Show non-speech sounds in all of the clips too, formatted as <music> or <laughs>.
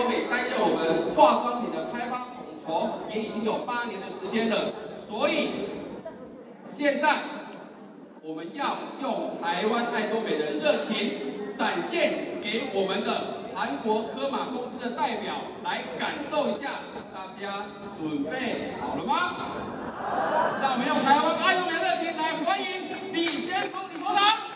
欧美担任我们化妆品的开发统筹，也已经有八年的时间了。所以现在我们要用台湾爱多美的热情，展现给我们的韩国科马公司的代表来感受一下。大家准备好了吗？让我们用台湾爱多美的热情来欢迎李先生李所长。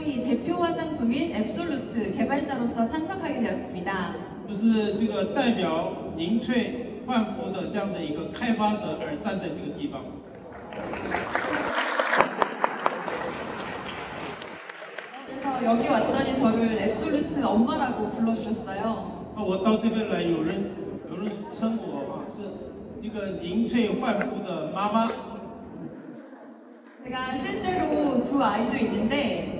애터미 대표 화장품인 앱솔루트 개발자로서 참석하게 되었습니다. 就是这个代表宁翠焕肤的这样的一个开发者而站在这个地方。 그래서 여기 왔더니 저를 앱솔루트 엄마라고 불러주셨어요. 那我到这边来，有人有人称我啊是一个宁翠焕肤的妈妈。 제가 실제로 두 아이도 있는데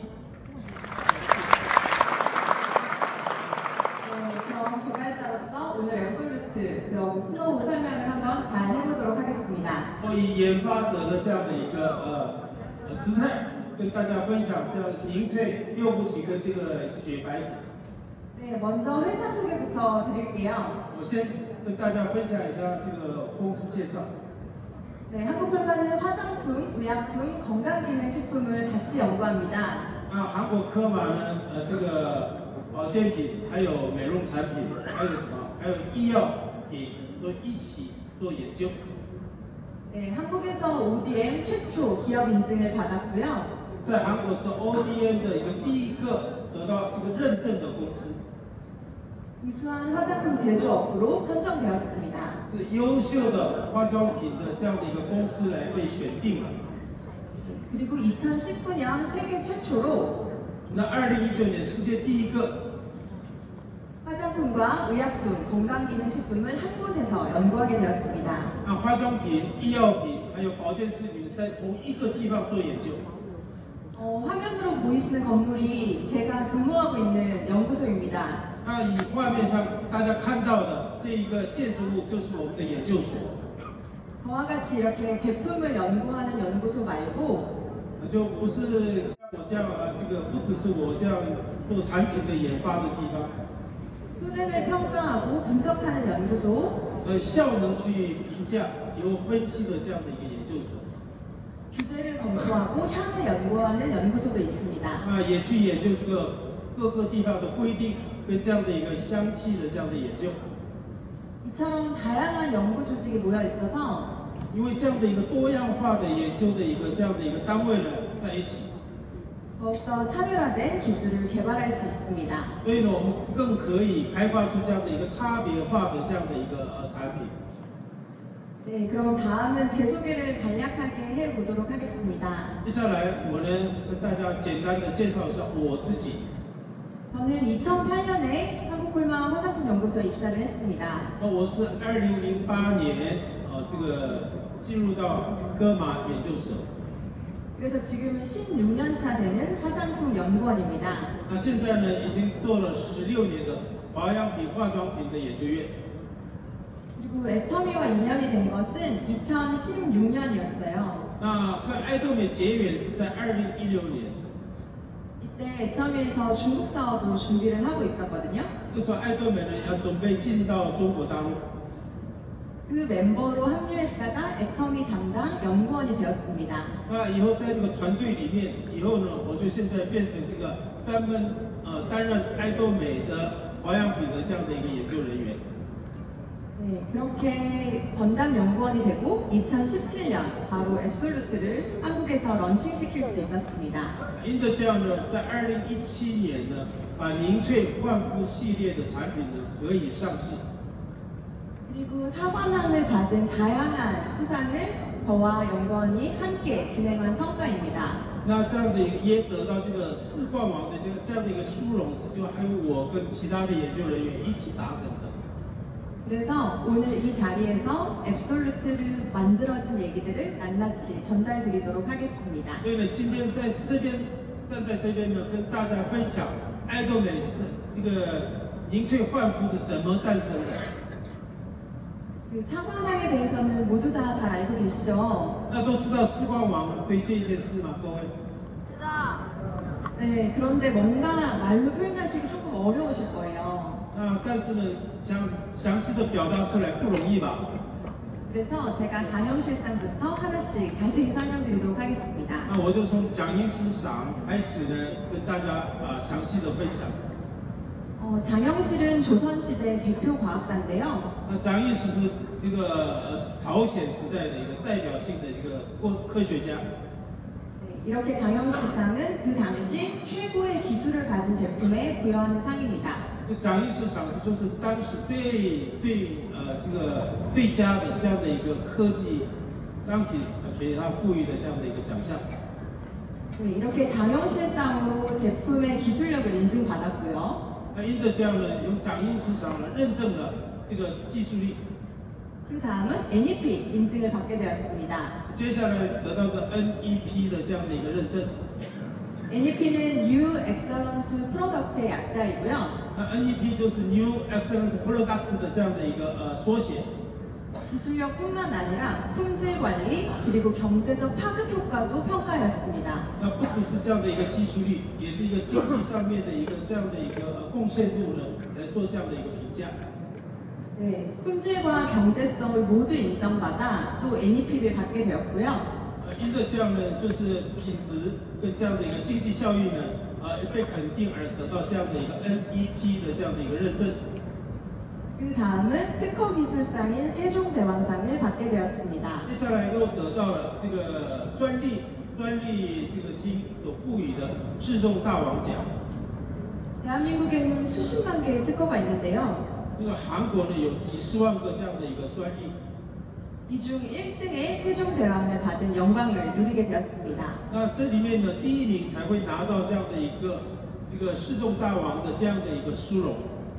그럼 개발자로서 오늘 앱솔루트 그리고 스노우 설명을 한번 잘 해보도록 하겠습니다. 我以研发者的这样的一个呃呃姿态，跟大家分享这样宁翠六部曲跟这个雪白体。 네, 먼저 회사 소개부터 드릴게요. 我先跟大家分享一下这个公司介绍。 네, 한국풀마는 화장품, 의약품, 건강기능식품을 같이 연구합니다. 那韩国科马呢，呃，这个 保健品，还有美容产品，还有什么？还有医药品都一起做研究。 네, 한국에서 ODM 최초 기업 인증을 받았고요. 在韩国是 ODM 的一个第一个得到这个认证的公司， 우수한 화장품 제조업으로 선정되었습니다. 是优秀的化妆品的这样的一个公司来被选定了。 그리고 2019년 세계 최초로 那二零一九年世界第一个 화장품과 의약품, 건강기능식품을 한 곳에서 연구하게 되었습니다. 那化妆品、医药品还有保健食品在同一个地方做研究。 어, 화면으로 보이시는 건물이 제가 근무하고 있는 연구소입니다. 那以画面上大家看到的这一个建筑物就是我们的研究所。 저와 같이 이렇게 제품을 연구하는 연구소 말고 就不是像 我这样啊，这个不只是我这样做产品的研发的地方， 효능을 평가하고 분석하는 연구소, 呃，效能去评价、有分析的这样的一个研究所， 규제를 검토하고 향을 연구하는 연구소도 있습니다. 那也去研究这个各个地方的规定跟这样的一个香气的这样的研究， 이처럼 다양한 연구 조직이 모여 있어서 因为这样的一个多样化的研究的一个这样的一个单位呢在一起， 더욱더 차별화된 기술을 개발할 수 있습니다. 所以呢，我们更可以开发出这样的一个差别化的这样的一个呃产品。 네, 그럼 다음은 제 소개를 간략하게 해보도록 하겠습니다. 接下来我呢跟大家简单的介绍一下我自己。 저는 2008년에 한국콜마 화장품 연구소에 입사를 했습니다. 那我是二零零八年呃这个进入到歌马研究所。 그래서 지금은 16년 차 되는 화장품 연구원입니다. 那现在呢已经做了十六年的保养品化妆品的研究院。 그리고 애터미와 인연이 된 것은 2016년이었어요. 那跟爱豆美结缘是在二零一六年， 이때 애터미에서 중국 사업을 준비를 하고 있었거든요. 那时候爱豆美呢要准备进到中国大陆。 그 멤버로 합류했다가 애터미 담당 연구원이 되었습니다. 那以后在这个团队里面，以后呢我就现在变成这个专门呃担任爱豆美的保养品的这样的一个研究人员。 네, 그렇게 전담 연구원이 되고 2017년 바로 앱솔루트를 한국에서 런칭시킬 수 있었습니다. 因着这样呢，在二零一七年呢，把凝萃焕肤系列的产品呢可以上市。 그리고 사관왕을 받은 다양한 수상을 저와 연구원이 함께 진행한 성과입니다. 那这样的一个也得到这个世冠王的这个这样的一个殊荣，是就还有我跟其他的研究人员一起达成的。 그래서 오늘 이 자리에서 앱솔루트를 만들어진 얘기들을 낱낱이 전달드리도록 하겠습니다. 所以呢，今天在这边站在这边呢，跟大家分享爱豆美这这个凝萃焕肤是怎么诞生的。 그 사관왕에 대해서는 모두 다 잘 알고 계시죠? 那都知道世冠王对这件事吗？各位？ 네, 그런데 뭔가 말로 표현하시기 조금 어려우실 거예요. 那但是呢，想详细的表达出来不容易吧？ 그래서 제가 장영실상부터 하나씩 자세히 설명드리도록 하겠습니다. 那我就从蒋医师赏开始呢，跟大家啊详细的分享。 어, 장영실은 조선시대 대표 과학자인데요. 那蒋医师是这个呃朝鲜时代的一个代表性的一个科科学家。 네, 이렇게 장영실상은 그 당시 최고의 기술을 가진 제품에 부여하는 상입니다. 这蒋医师赏识就是当时最最呃这个最佳的这样的一个科技商品呃给他赋予的这样的一个奖项。 네, 이렇게 장영실상으로 제품의 기술력을 인증받았고요. 那因着这样呢，由蒋医师赏呢认证了这个技术力， 그 다음은 NEP 인증을 받게 되었습니다. 接下来得到这 NEP 的这样的一个认证。 NEP는 New Excellent Product의 약자이고요. 那 NEP 就是 New Excellent Product 的这样的一个呃缩写。 기술력뿐만 아니라 품질 관리 그리고 경제적 파급 효과도 평가였습니다. 那不只是这样的一个技术力，也是一个经济上面的一个这样的一个呃贡献度呢，来做这样的一个评价。 네, 품질과 경제성을 모두 인정받아 또 NEP를 받게 되었고요. 呃，因着这样呢，就是品质跟这样的一个经济效益呢，呃，被肯定而得到这样的一个 NEP 的这样的一个认证。 그 다음은 특허 기술상인 세종대왕상을 받게 되었습니다. 接下来又得到了这个专利专利这个厅所赋予的制重大王奖。 대한민국에는 수십만 개의 특허가 있는데요. 那个韩国呢有几十万个这样的一个专利， 이 중 1등의 세종대왕을 받은 영광을 누리게 되었습니다. 那这里面呢第一名才会拿到这样的一个一个世众大王的这样的一个殊荣，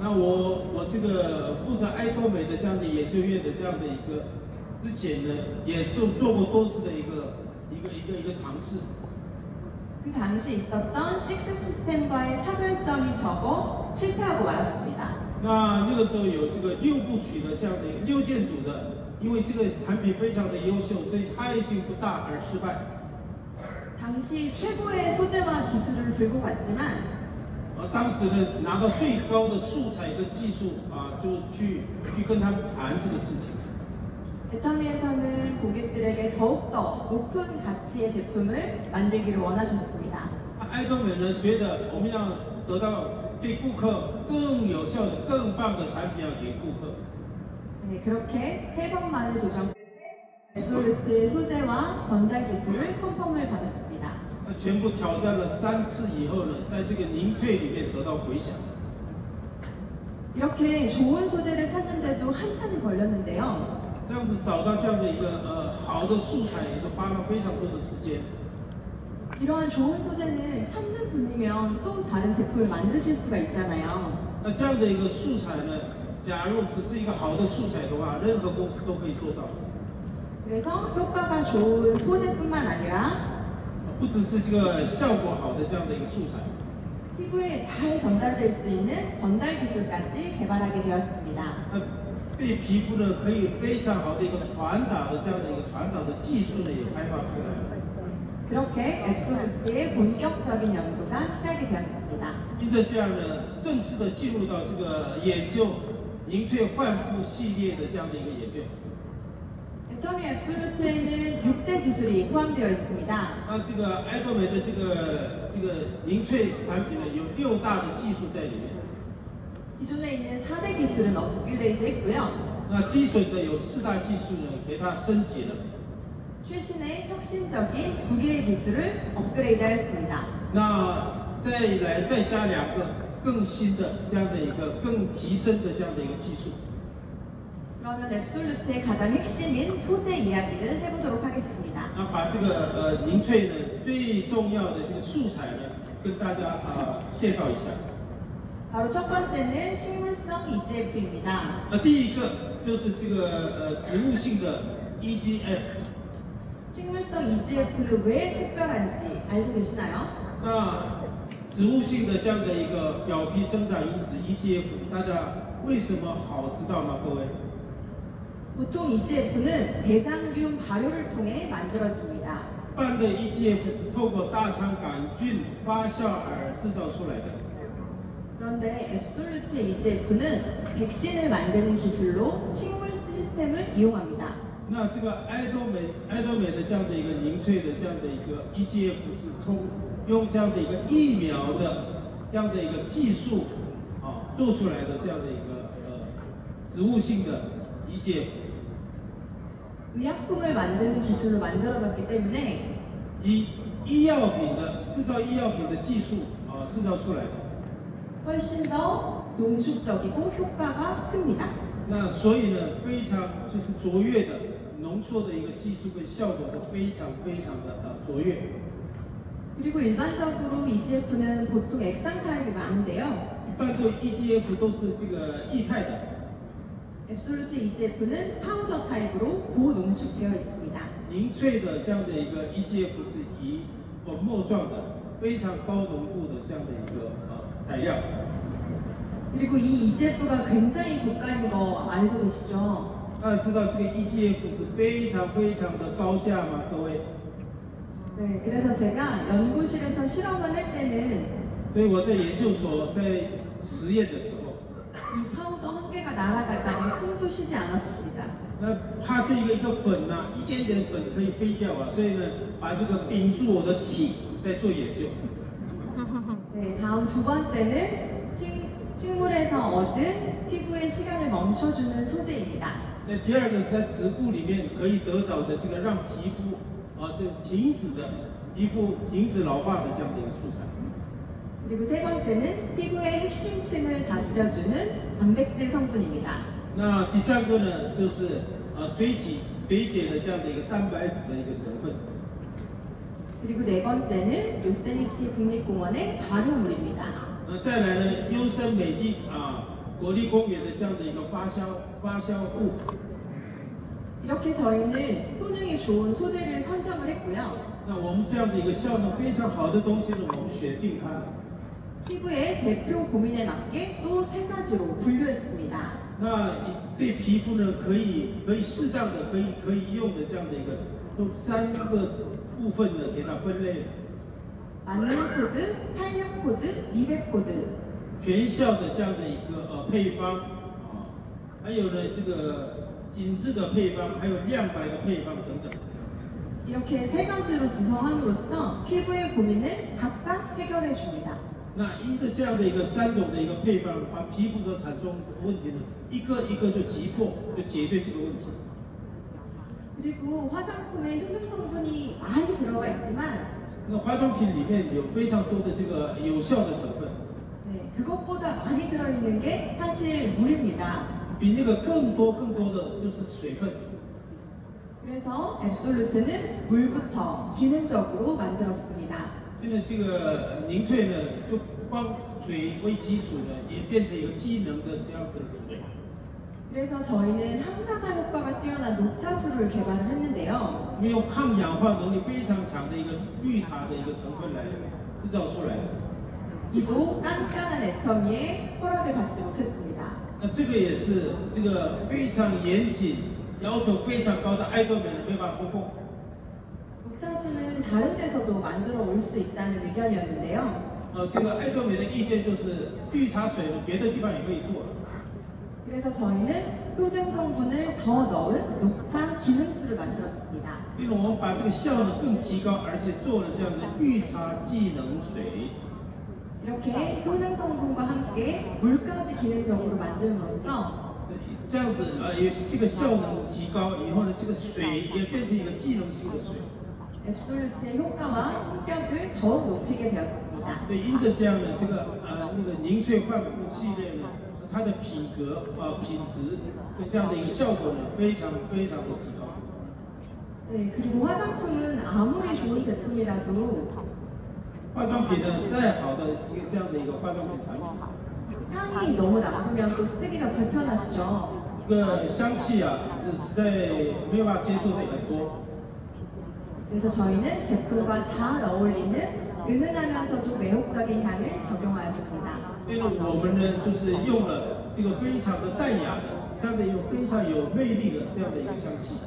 那我我这个负责爱多美的这样的研究院的这样的一个之前呢，也都做过多次的一个一个一个一个尝试。 그 당시 있었던 식스 시스템과의 차별점이 적어 실패하고 말았습니다. 那那个时候有这个六部曲的这样的一个六件组的，因为这个产品非常的优秀，所以差异性不大而失败。 당시 최고의 소재와 기술을 들고 갔지만 呃，当时呢拿到最高的素材跟技术啊，就去去跟他们谈这个事情。 애터미에서는 고객들에게 더욱더 높은 가치의 제품을 만들기를 원하셨습니다. 那爱多美呢觉得我们要得到对顾客更有效的、更棒的产品要给顾客。 네, 그렇게 세 번만의 도전 끝에 앱솔루트의 소재와 전달 기술을 컨펌을 받았습니다. 那全部挑战了三次以后呢，在这个凝萃里面得到回响。 이렇게 좋은 소재를 찾는데도 한참이 걸렸는데요. 这样子找到这样的一个呃好的素材，也是花了非常多的时间。 이러한 좋은 소재는 찾는 분이면 또 다른 제품을 만드실 수가 있잖아요. 那这样的一个素材呢，假如只是一个好的素材的话，任何公司都可以做到。 그래서 효과가 좋은 소재뿐만 아니라 不只是这个效果好的这样的一个素材， 피부에 잘 전달될 수 있는 전달 기술까지 개발하게 되었습니다. 那对皮肤呢可以非常好的一个传导的这样的一个传导的技术呢也开发出来了。 그렇게 앱솔루트의 본격적인 연구가 시작이 되었습니다. 因着这样呢，正式的进入到这个研究凝萃焕肤系列的这样的一个研究。 애터미 앱솔루트에는 6대 기술이 포함되어 있습니다. 那这个爱多美的这个这个凝萃产品呢，有六大的技术在里面。 기존에 있는 4대 기술은 업그레이드 했고요. 那基准的有四大技术呢，给它升级了。 최신의 혁신적인 두 개의 기술을 업그레이드 하였습니다. 那再来再加两个更新的这样的一个更提升的这样的一个技术。 그러면 앱솔루트의 가장 핵심인 소재 이야기를 해보도록 하겠습니다. 那把这个呃凝萃呢最重要的这个素材呢，跟大家啊、介绍一下。 바로 첫 번째는 식물성 EGF입니다. 那第一个就是这个呃植物性的 E EGF。 식물성 EGF는 왜 특별한지 알고 계시나요? 那植物性的这样的一个表皮生长因子 EGF，大家为什么好知道吗？各位？ 보통 EGF는 대장균 발효를 통해 만들어집니다. 一般的 EGF 是透过大肠杆菌发酵而制造出来的。 그런데 앱솔루트 EGF는 백신을 만드는 기술로 식물 시스템을 이용합니다. 那这个爱多美爱多美的这样的一个凝萃的这样的一个 EGF 是从用这样的一个疫苗的这样的一个技术啊做出来的这样的一个呃植物性的 E EGF。 의약품을 만드는 기술로 만들어졌기 때문에以医药品的制造医药品的技术啊制造出来的。 훨씬 더 농축적이고 효과가 큽니다. 那所以呢，非常就是卓越的浓缩的一个技术跟效果都非常非常的呃卓越。 그리고 일반적으로 EGF는 보통 액상 타입이 많은데요. 一般对 EGF 都是这个液态的， 앱솔루트 EGF는 파우더 타입으로 고농축되어 있습니다. 凝萃的这样的一个 EGF 是以粉末状的，非常高浓度的这样的一个呃材料。 그리고 이 EGF가 굉장히 고가인 거 알고 계시죠? 大家知道这个 EGF 是非常非常的高价吗？各位？ 네, 그래서 제가 연구실에서 실험을 할 때는 所以我在研究所在实验的时候， 이 파우더 한 개가 날아갈 까봐 숨도 쉬지 않았습니다. 那怕这一个一个粉呐、一点点粉可以飞掉啊，所以呢，把这个屏住我的气，在做研究。 네, 다음 두 번째는 식, 식물에서 얻은 피부의 시간을 멈춰주는 소재입니다. 那第二个在植物里面可以得着的这个让皮肤啊这停止的皮肤停止老化的这样的一个素材。 그리고 세 번째는 피부의 핵심층을 다스려주는 단백질 성분입니다. 那第三个呢，就是呃水解水解的这样的一个蛋白质的一个成分。 그리고 네 번째는 요세미티 국립공원의 발효물입니다. 那再来呢，优胜美地啊国立公园的这样的一个发酵发酵物。 이렇게 저희는 효능이 좋은 소재를 선정을 했고요. 那我们这样的一个效能非常好的东西呢，我们选定它了。 피부의 대표 고민에 맞게 또 세 가지로 분류했습니다. 那对皮肤呢，可以可以适当的可以可以用的这样的一个，用三个部分呢给它分类了。 만능 코드, 탄력 코드, 미백 코드. 全效的这样的一个呃配方啊，还有呢这个紧致的配方，还有亮白的配方等等。 이렇게 세 가지로 구성함으로써 피부의 고민을 각각 해결해 줍니다. 那因着这样的一个三种的一个配方，把皮肤所产生的问题呢，一个一个就击破，就解决这个问题。 그리고 화장품에 효능 성분이 많이 들어가 있지만 那化妆品里面有非常多的这个有效的成分， 네, 그것보다 많이 들어있는 게 사실 물입니다. 比那个更多更多的就是水分。 그래서 앱솔루트는 물부터 기능적으로 만들었습니다. 因为这个凝萃呢，就光水为基础呢，也变成一个机能的这样的水。 그래서 저희는 항산화 효과가 뛰어난 녹차수를 개발을 했는데요. 我们用抗氧化能力非常强的一个绿茶的一个成分来制造出来的。 이도 깐깐한 애터미의 허락을 받지 못했습니다. 那这个也是这个非常严谨、要求非常高的爱多美没办法突破。 녹차수는 다른 데서도 만들어 올 수 있다는 의견이었는데요. 呃，这个爱多美的意见就是绿茶水呢，别的地方也可以做。 그래서 저희는 효능 성분을 더 넣은 녹차 기능수를 만들었습니다. 因为我们把这个效能更提高，而且做了这样的绿茶技能水。 이렇게 효능 성분과 함께 물까지 기능적으로 만듦으로써 这样子呃，也是这个效能提高以后呢，这个水也变成一个技能性的水。 앱솔루트의 효과와 성격을 더욱 높이게 되었습니다. 对，因着这样的这个呃那个凝萃焕肤系列呢，它的品格呃品质对这样的一个效果呢，非常非常的提高。 네, 그리고 화장품은 아무리 좋은 제품이라도 化妆品呢，再好的一个这样的一个化妆品产品， 향이 너무 나쁘면 또 쓰기가 불편하시죠. 这个香气啊，是实在没有办法接受的很多。 그래서 저희는 제품과 잘 어울리는 은은하면서도 매혹적인 향을 적용하였습니다. 因为我们呢，就是用了这个非常的淡雅的，这样的一个非常有魅力的这样的一个香气。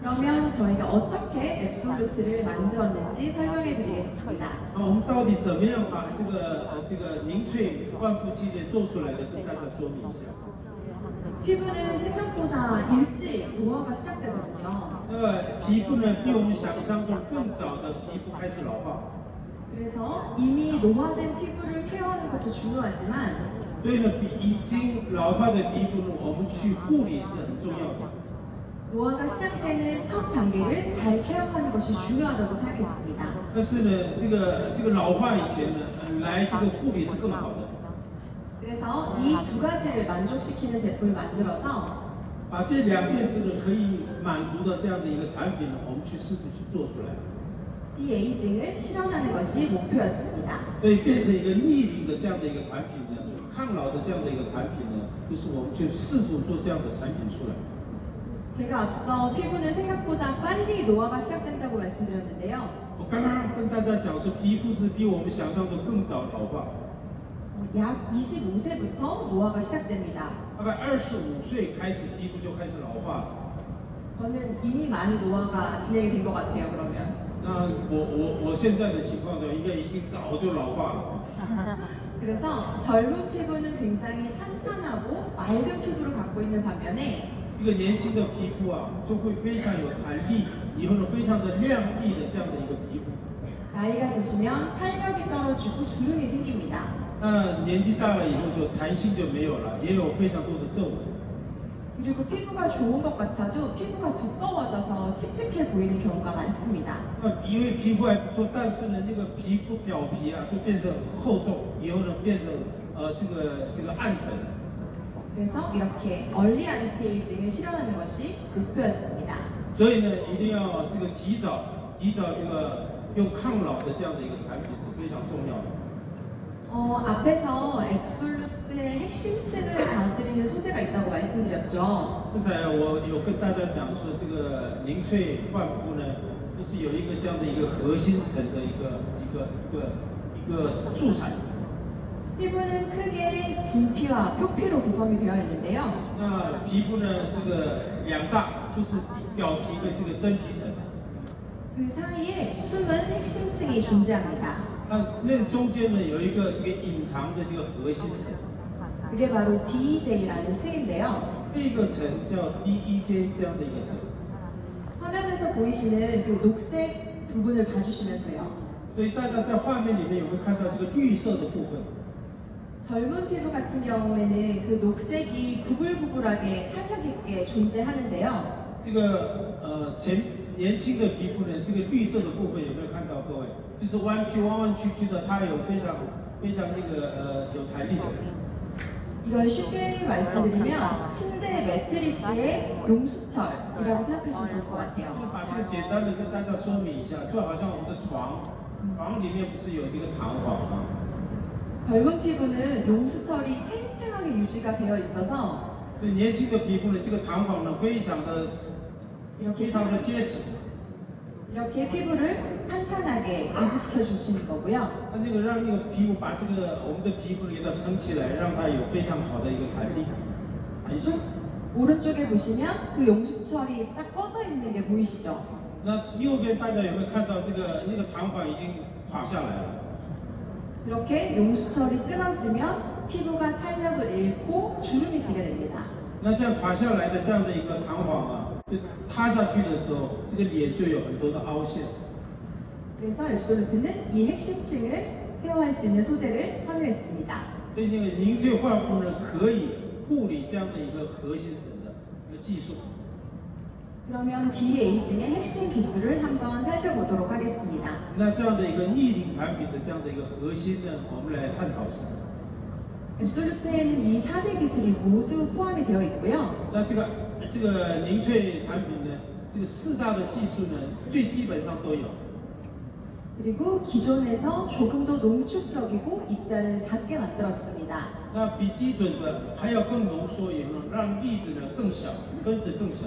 그러면 저희가 어떻게 앱솔루트를 만들었는지 설명해 드리겠습니다. 那我们到底怎么样把这个呃这个凝萃焕肤系列做出来的，跟大家说明一下。 피부는 생각보다 일찍 노화가 시작되거든요. 那么皮肤呢，比我们想象中更早的皮肤开始老化， 그래서 이미 노화된 피부를 케어하는 것도 중요하지만 所以呢，比已经老化的皮肤呢，我们去护理是很重要的。 노화가 시작되는 첫 단계를 잘 케어하는 것이 중요하다고 생각했습니다. 但是呢，这个这个老化以前呢，呃来这个护理是更好的。 그래서 이 두 가지를 만족시키는 제품을 만들어서 把这两件事呢可以满足的这样的一个产品呢，我们去试着去做出来， 디에이징을 실현하는 것이 목표였습니다. 所以变成一个逆龄的这样的一个产品呢，抗老的这样的一个产品呢，就是我们去试图做这样的产品出来。 제가 앞서 피부는 생각보다 빨리 노화가 시작된다고 말씀드렸는데요. 我刚刚跟大家讲说，皮肤是比我们想象的更早老化， 어, 약 25세부터 노화가 시작됩니다. 大概二十五岁开始皮肤就开始老化。 저는 이미 많이 노화가 진행이 된 것 같아요. 그러면 那我我我现在的情况呢，应该已经早就老化了。 <laughs> 그래서 젊은 피부는 굉장히 탄탄하고 맑은 피부를 갖고 있는 반면에 一个年轻的皮肤啊，就会非常有弹力，以后呢非常的亮丽的这样的一个皮肤。 나이가 드시면 탄력이 떨어지고 주름이 생깁니다. 那年纪大了以后就弹性就没有了，也有非常多的皱纹。 그리고 피부가 좋은 것 같아도 피부가 두꺼워져서 칙칙해 보이는 경우가 많습니다. 那因为皮肤还不错，但是呢，这个皮肤表皮啊就变成厚重，以后呢变成呃这个这个暗沉。 그래서 이렇게 얼리 안티에이징을 실현하는 것이 목표였습니다. 所以呢，一定要这个提早提早这个用抗老的这样的一个产品是非常重要的。 어, 앞에서 앱솔루트의 핵심층을 다스리는 소재가 있다고 말씀드렸죠. 刚才我有跟大家讲说，这个凝萃焕肤呢，就是有一个这样的一个核心层的一个一个一个一个素材。 피부는 크게 진피와 표피로 구성이 되어 있는데요. 那皮肤呢，这个两大就是表皮跟这个真皮层。 그 사이에 숨은 핵심층이 존재합니다. 那那中间呢有一个这个隐藏的这个核心层， 그게 바로 DEJ라는 층인데요. 这个层叫 DEJ 这样的一个层。 화면에서 보이시는 그 녹색 부분을 봐주시면 돼요. 所以大家在画面里面有没有看到这个绿色的部分？ 젊은 피부 같은 경우에는 그 녹색이 구불구불하게 탄력 있게 존재하는데요. 这个呃前年轻的皮肤呢，这个绿色的部分有没有看到？各位，就是弯曲弯弯曲曲的，它有非常非常那个呃有弹力的。 이걸 쉽게 말씀드리면 침대 매트리스의 용수철이라고 생각하시면 좋을 것 就 같아요. 把这个简单的跟大家说明一下，就好像我们的床，床里面不是有这个弹簧吗？ 젊은 피부는 용수철이 탱탱하게 유지가 되어 있어서 对年轻的皮肤呢，这个弹簧呢非常的非 이렇게, 常的结实， 이렇게 피부를 탄탄하게 유지시켜 주시는 거고요. 它这个让那个皮肤把这个我们的皮肤给它撑起来，让它有非常好的一个弹力、弹性。 오른쪽에 보시면 그 용수철이 딱 꺼져 있는 게 보이시죠? 那右边大家有没有看到这个那个弹簧已经垮下来了？ 이렇게 용수철이 끊어지면 피부가 탄력을 잃고 주름이 지게 됩니다. 那这样垮下来的这样的一个弹簧啊，就塌下去的时候，这个脸就有很多的凹陷。 그래서 앱솔루트는 이 핵심층을 케어할 수 있는 소재를 함유했습니다. 所以那个凝萃焕肤呢，可以护理这样的一个核心层的一个技术。 그러면 DE이징의 핵심 기술을 한번 살펴보도록 하겠습니다. 那这样的一个逆龄产品的这样的一个核心呢，我们来探讨一下。 앱솔루트에는 이 4대 기술이 모두 포함이 되어 있고요. 那这个这个凝萃产品呢，这个四大的技术呢，最基本上都有。 그리고 기존에서 조금 더 농축적이고 입자를 작게 만들었습니다. 那比基准的还要更浓缩，也能让粒子呢更小，分子更小。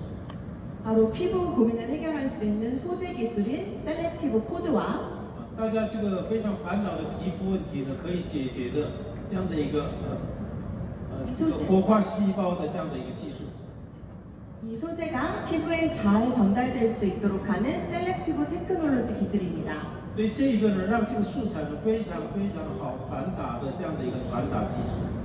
바로 피부 고민을 해결할 수 있는 소재 기술인 셀렉티브 코드와 大家这个非常烦恼的皮肤问题呢，可以解决的这样的一个呃呃这个活化细胞的这样的一个技术。 이 소재가 피부에 잘 전달될 수 있도록 하는 셀렉티브 테크놀로지 기술입니다. 所以这一个呢，让这个素材呢非常非常好传达的这样的一个传达技术。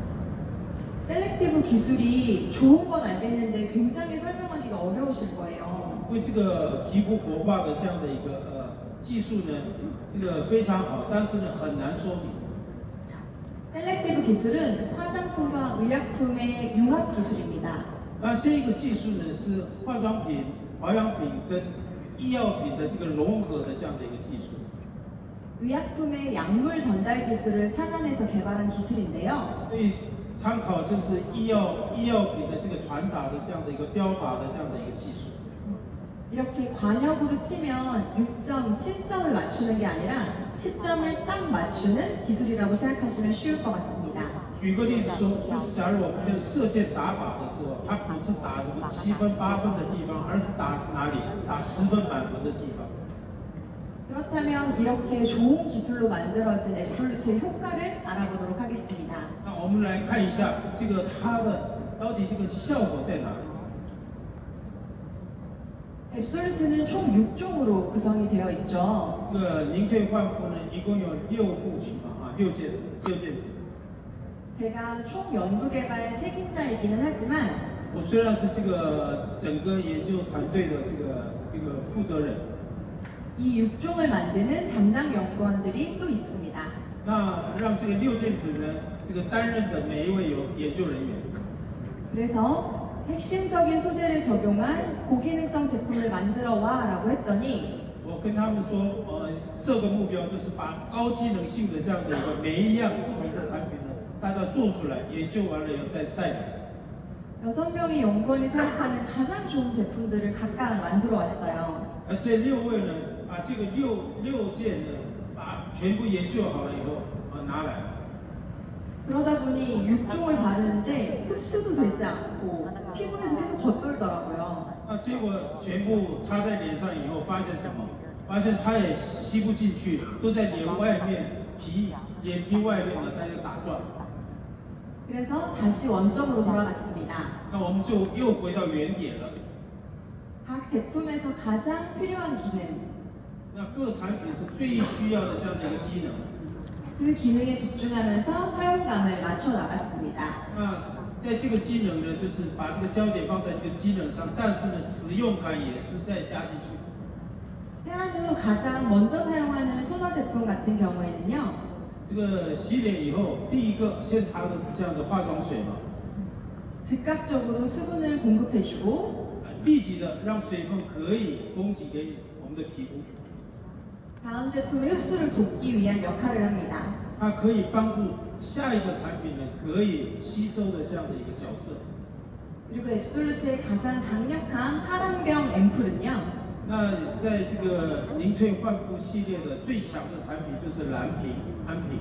셀렉티브 기술이 좋은 건 알겠는데 굉장히 설명하기가 어려우실 거예요. 因为这个皮肤活化的这样的一个呃技术呢，这个非常好，但是呢很难说明。 셀렉티브 기술은 화장품과 의약품의 융합 기술입니다. 那这个技术呢是化妆品、保养品跟医药品的这个融合的这样的一个技术。 의약품의 약물 전달 기술을 착안해서 개발한 기술인데요. 所以 参考就是医药医药品的这个传达的这样的一个标靶的这样的一个技术。 이렇게 관역으로 치면 6점, 7점을 맞추는 게 아니라 10점을 딱 맞추는 기술이라고 생각하시면 쉬울 것 같습니다. 举个例子说，就是假如我们这个射箭打靶的时候，它不是打什么七分八分的地方，而是打哪里？打十分满分的地方。 그렇다면 이렇게 좋은 기술로 만들어진 앱솔루트의 효과를 알아보도록 하겠습니다. 那我们来看一下这个它的到底这个效果在哪里？ 앱솔루트는 총 6종으로 구성이 되어 있죠. 这个凝萃焕肤呢，一共有六部曲嘛，啊，六件六件组。 제가 총 연구 개발 책임자이기는 하지만 我虽然是这个整个研究团队的这个这个负责人， 이 6종을 만드는 담당 연구원들이 또 있습니다. 那让这个六件组呢，这个担任的每一位有研究人员。 그래서 핵심적인 소재를 적용한 고기능성 제품을 만들어 와라고 했더니 我跟他们说，呃，设个目标就是把高机能性的这样的一个每一样不同的产品呢，大家做出来，研究完了以后再带来。 여섯 명의 연구원이 생각하는 가장 좋은 제품들을 각각 만들어 왔어요. 而这六位呢， 把这个六六件呢，把全部研究好了以后，呃，拿来。 그러다 보니 6종을 바르는데 흡수도 되지 않고 피부에서 계속 겉돌더라고요. 那结果全部擦在脸上以后，发现什么？发现它也吸不进去，都在脸外面皮脸皮外面呢，它就打转。 그래서 다시 원점으로 돌아갔습니다. 那我们就又回到原点了。 각 제품에서 가장 필요한 기능, 那各产品是最需要的这样的一个机能。 그 기능에 집중하면서 사용감을 맞춰 나갔습니다. 那在这个机能呢，就是把这个焦点放在这个机能上，但是呢，使用感也是再加进去。 세안 후 가장 먼저 사용하는 토너 제품 같은 경우에는요. 这个洗脸以后，第一个先擦的是这样的化妆水嘛， 즉각적으로 수분을 공급해주고 立即的让水分可以供给给我们的皮肤， 다음 제품의 흡수를 돕기 위한 역할을 합니다. 它可以帮助下一个产品呢可以吸收的这样的一个角色。 그리고 앱솔루트의 가장 강력한 파란병 앰플은요. 那在这个凝萃焕肤系列的最强的产品就是蓝瓶安瓶，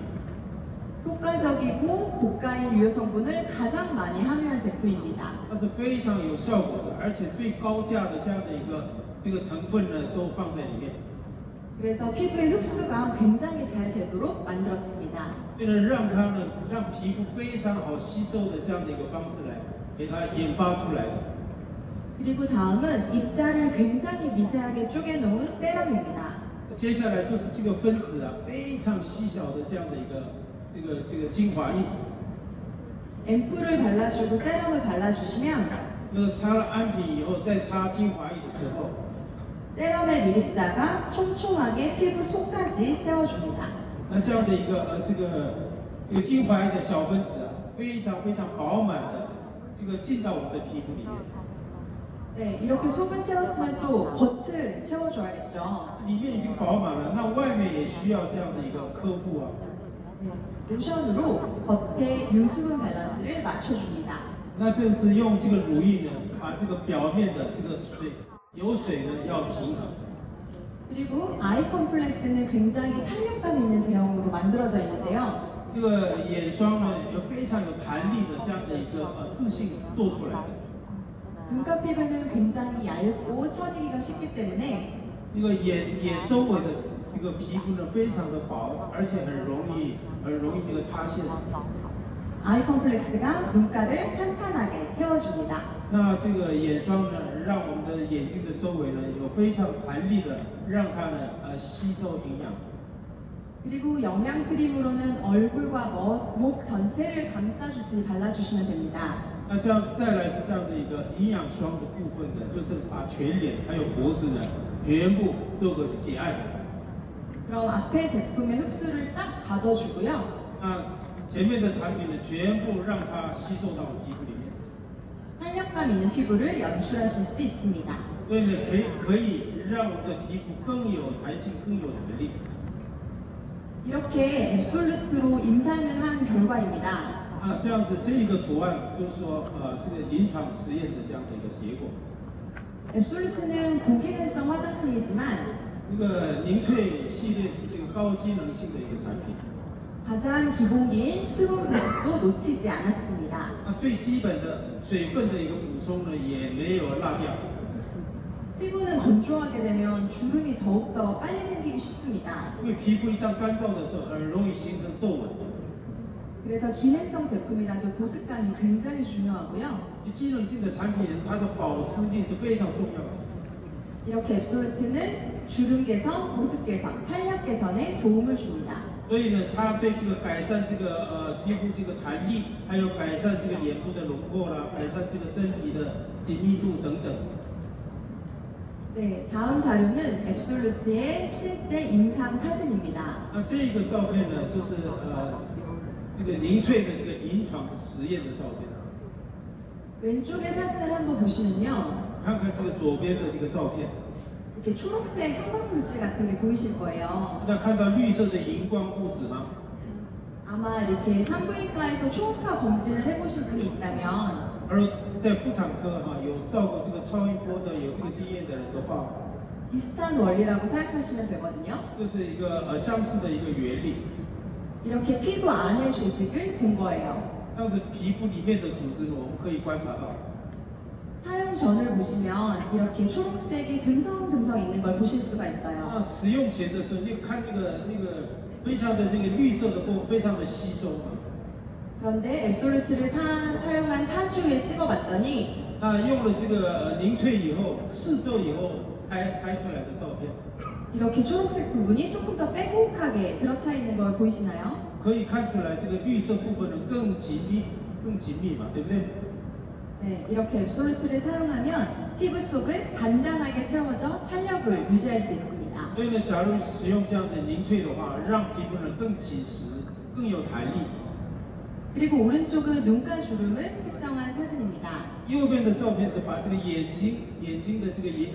효과적이고 고가인 유효 성분을 가장 많이 함유한 제품입니다. 它是非常有效果的，而且最高价的这样的一个这个成分呢都放在里面。 그래서 피부의 흡수가 굉장히 잘 되도록 만들었습니다. 为了让它呢，让皮肤非常好吸收的这样的一个方式来给它研发出来的。 그리고 다음은 입자를 굉장히 미세하게 쪼개놓은 세럼입니다. 接下来就是这个分子啊，非常细小的这样的一个这个这个精华液。 앰플을 발라주고 세럼을 발라주시면 那个擦了安瓶以后，再擦精华液的时候， 세럼의 미립자가 촘촘하게 피부 속까지 채워줍니다. 那这样的一个呃这个这个精华液的小分子啊，非常非常饱满的这个进到我们的皮肤里面。 네, 이렇게 속을 채웠으면 또 겉을 채워줘야겠죠. 里面已经饱满了，那外面也需要这样的一个呵护啊。 네, 로션으로 겉에 유수분 밸런스를 맞춰줍니다. 那这是用这个乳液呢，把这个表面的这个水 油水呢要平衡。 그리고 아이 컴플렉스는 굉장히 탄력감 있는 제형으로 만들어져 있는데요. 这个眼霜呢，有非常有弹力的这样的一个呃自信做出来的。 눈가 피부는 굉장히 얇고 처지기가 쉽기 때문에 这个眼眼周围的这个皮肤呢，非常的薄，而且很容易很容易那个塌陷。 아이 컴플렉스가 눈가를 탄탄하게 채워줍니다. 那这个眼霜呢，让我们的眼睛的周围呢，有非常弹力的，让它呢呃吸收营养。 그리고 영양 크림으로는 얼굴과 목, 목 전체를 감싸주듯이 발라주시면 됩니다. 那这样再来是这样的一个营养霜的部分呢，就是把全脸还有脖子呢，全部做个结案。 그럼 앞에 제품의 흡수를 딱 가둬주고요. 那 前面的产品呢，全部让它吸收到皮肤里面， 탄력감 있는 피부를 연출하실 수 있습니다. 所以呢，可以可以让我们的皮肤更有弹性，更有弹力。 이렇게 앱솔루트로 임상을 한 결과입니다. 啊，这样子这一个图案就是说，呃，这个临床实验的这样的一个结果。 앱솔루트는 고기능성 화장품이지만 这个凝萃系列是这个高机能性的一个产品。 가장 기본기인 수분 보습도 놓치지 않았습니다. 那最基本的水分的一个补充呢，也没有落掉。 피부는 건조하게 되면 주름이 더욱더 빨리 생기기 쉽습니다. 因为皮肤一旦干燥的时候，很容易形成皱纹。 그래서 기능성 제품이라도 보습감이 굉장히 중요하고요. 机能性的产品，它的保湿力是非常重要的。 이렇게 앱솔루트는 주름 개선, 보습 개선, 탄력 개선에 도움을 줍니다. 所以呢，它对这个改善这个呃肌肤这个弹力，还有改善这个脸部的轮廓啦，改善这个真皮的紧密度等等。 네, 다음 자료는 앱솔루트의 실제 임상 사진입니다. 那这个照片呢，就是呃这个凝萃的这个临床实验的照片。 왼쪽의 사진을 한번 보시면요. 看看这个左边的这个照片， 이렇게 초록색 형광물질 같은 게 보이실 거예요. 大家看到绿色的荧光物质吗？ 아마 이렇게 산부인과에서 초음파 검진을 해보신 분이 있다면 而在妇产科哈、有照过这个超音波的有这个经验的人的话， 비슷한 원리라고 생각하시면 되거든요. 这是一个呃相似的一个原理。 이렇게 피부 안의 조직을 본 거예요. 但是皮肤里面的组织呢，我们可以观察到， 사용 전을 보시면 이렇게 초록색이 듬성듬성 있는 걸 보실 수가 있어요. 那使用前的时候，你看那个那个非常的那个绿色的部分非常的稀松啊。 그런데 앱솔루트를 사, 사용한 4주 후에 찍어봤더니 那用了这个呃凝萃以后，四周以后拍拍出来的照片， 이렇게 초록색 부분이 조금 더 빼곡하게 들어차 있는 걸 보이시나요? 可以看出来这个绿色部分呢更紧密，更紧密嘛，对不对？ 네, 이렇게 앱솔루트를 사용하면 피부 속을 단단하게 채워져 탄력을 유지할 수 있습니다. 所以呢，假如使用这样的凝萃的话，让皮肤呢更紧实，更有弹力。 그리고 오른쪽은 눈가 주름을 측정한 사진입니다. 右边的照片是把这个眼睛眼睛的这个眼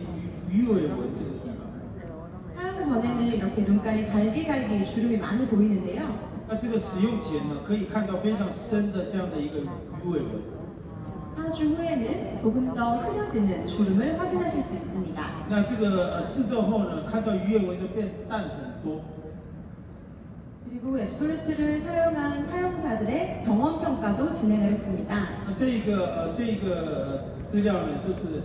鱼鱼尾纹这个地方， 사용 전에는 이렇게 눈가에 갈기갈기 주름이 많이 보이는데요. 那这个使用前呢，可以看到非常深的这样的一个鱼尾纹。 4주 후에는 조금 더 흐려지는 주름을 확인하실 수 있습니다. 那这个呃四周后呢，看到鱼尾纹就变淡很多。 그리고 앱솔루트를 사용한 사용자들의 경험 평가도 진행을 했습니다. 那这个呃这个呃资料呢，就是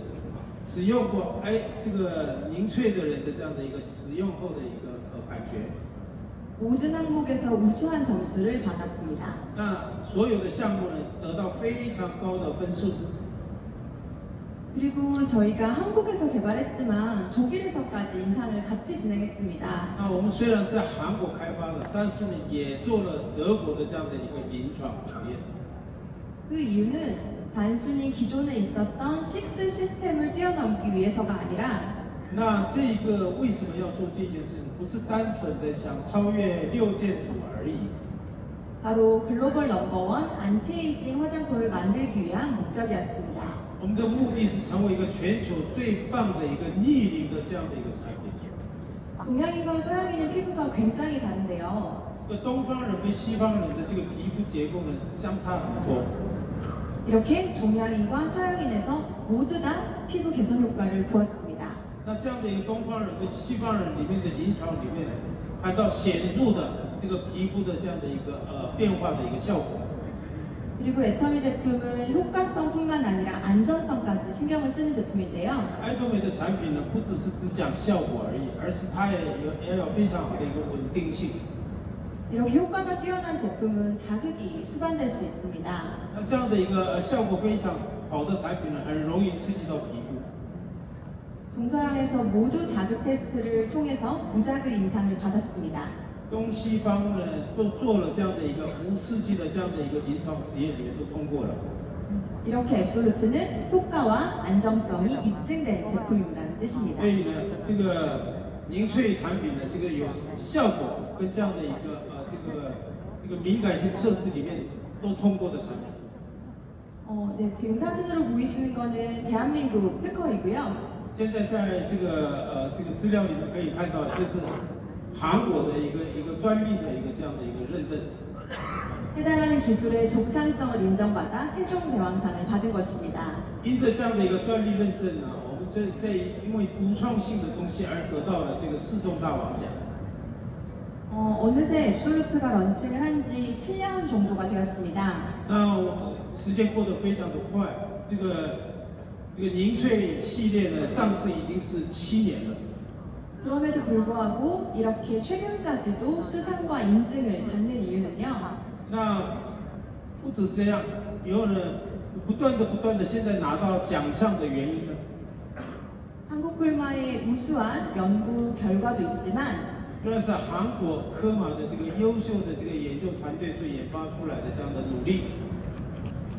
使用过哎这个凝萃的人的这样的一个使用后的一个呃感觉。 모든 항목에서 우수한 점수를 받았습니다. 那所有的项目呢，得到非常高的分数。 그리고 저희가 한국에서 개발했지만 독일에서까지 임상을 같이 진행했습니다. 那我们虽然是在韩国开发的，但是呢，也做了德国的这样的一个临床实验。 그 이유는 단순히 기존에 있었던 식스 시스템을 뛰어넘기 위해서가 아니라 那这个为什么要做这件事情？不是单纯的想超越六件组而已， 바로 글로벌 넘버원 안티에이징 화장품을 만들기 위한 목적이었습니다. 我们的目的是成为一个全球最棒的一个逆龄的这样的一个产品。 동양인과 서양인의 피부가 굉장히 다른데요. 这个东方人跟西方人的这个皮肤结构呢相差很多， 이렇게 동양인과 서양인에서 모두 다 피부 개선 효과를 보았습니다. 那这样的一个东方人跟西方人里面的临床里面，看到显著的这个皮肤的这样的一个呃变化的一个效果。 그리고 애터미 제품은 효과성뿐만 아니라 안전성까지 신경을 쓰는 제품인데요. 爱多美的产品呢，不只是只讲效果而已，而是它也有也有非常好的一个稳定性。 이렇게 효과가 뛰어난 제품은 자극이 수반될 수 있습니다. 那这样的一个呃效果非常好的产品呢，很容易刺激到皮肤。 동서양에서 모두 자극 테스트를 통해서 무자극 임상을 받았습니다. 东西方呢都做了这样的一个无刺激的这样的一个临床实验，里面都通过了。 이렇게 앱솔루트는 효과와 안정성이 입증된 제품이라는 뜻입니다. 所以呢，这个凝萃产品呢，这个有效果跟这样的一个呃这个这个敏感性测试里面都通过的产品。 어, 네, 지금 사진으로 보이시는 거는 대한민국 특허이고요. 现在在这个呃这个资料里面可以看到，这是韩国的一个一个专利的一个这样的一个认证。 해당하는 기술의 독창성을 인정받아 세종대왕상을 받은 것입니다. 因着这样的一个专利认证呢，我们这这因为独创性的东西而得到了这个世宗大王奖。 어, 어느새 앱솔루트가 런칭을 한 지 7년 정도가 되었습니다. 那我时间过得非常的快，这个 这个凝萃系列呢上市已经是七年了。 그럼에도 불구하고 이렇게 최근까지도 수상과 인증을 받는 이유는요. 那不只是这样，以后呢不断的不断的现在拿到奖项的原因呢， 한국 콜마의 우수한 연구 결과도 있지만 那是韩国科马的这个优秀的这个研究团队所研发出来的这样的努力。